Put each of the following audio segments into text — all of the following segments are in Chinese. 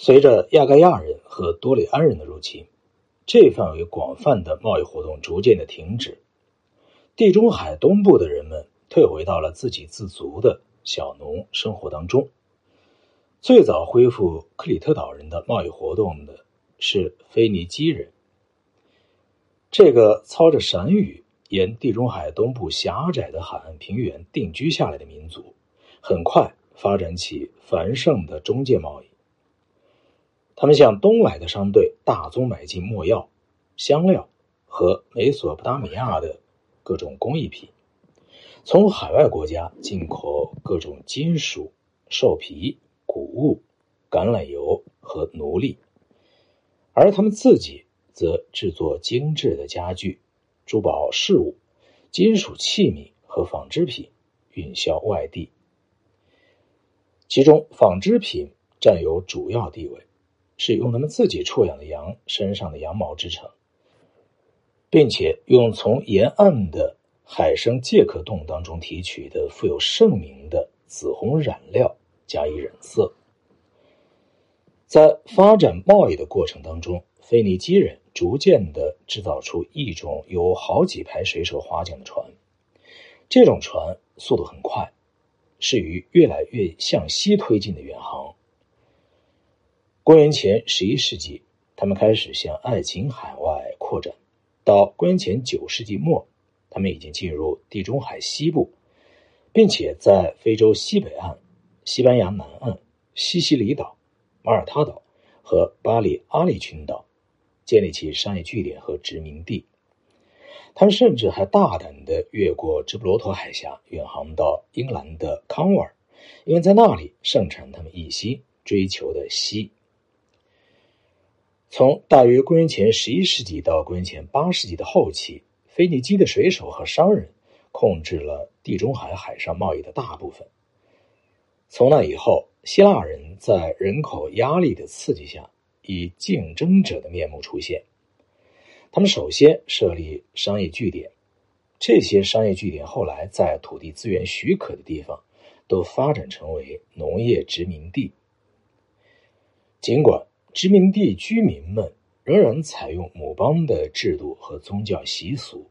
随着亚该亚人和多利安人的入侵，这范围广泛的贸易活动逐渐的停止。地中海东部的人们退回到了自给自足的小农生活当中。最早恢复克里特岛人的贸易活动的是腓尼基人。这个操着闪语沿地中海东部狭窄的海岸平原定居下来的民族，很快发展起繁盛的中介贸易。他们向东来的商队大宗买进墨药、香料和美索不达米亚的各种工艺品，从海外国家进口各种金属、兽皮、谷物、橄榄油和奴隶，而他们自己则制作精致的家具、珠宝饰物、金属器皿和纺织品，运销外地。其中，纺织品占有主要地位。是用他们自己畜养的羊身上的羊毛制成，并且用从沿岸的海生介壳洞当中提取的富有盛名的紫红染料加以染色。在发展贸易的过程当中，腓尼基人逐渐的制造出一种由好几排水手划桨的船，这种船速度很快，适于越来越向西推进的远航。公元前十一世纪，他们开始向爱琴海外扩展。到公元前九世纪末，他们已经进入地中海西部，并且在非洲西北岸、西班牙南岸、西西里岛、马耳他岛和巴里阿里群岛建立起商业据点和殖民地。他们甚至还大胆地越过直布罗陀海峡，远航到英格兰的康沃尔，因为在那里盛产他们一心追求的锡。从大约公元前十一世纪到公元前八世纪的后期，腓尼基的水手和商人控制了地中海海上贸易的大部分。从那以后，希腊人在人口压力的刺激下，以竞争者的面目出现。他们首先设立商业据点，这些商业据点后来在土地资源许可的地方都发展成为农业殖民地。尽管。殖民地居民们仍然采用母邦的制度和宗教习俗，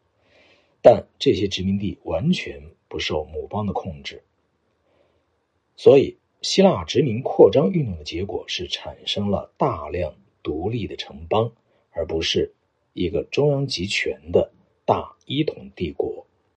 但这些殖民地完全不受母邦的控制。所以，希腊殖民扩张运动的结果是产生了大量独立的城邦，而不是一个中央集权的大一统帝国。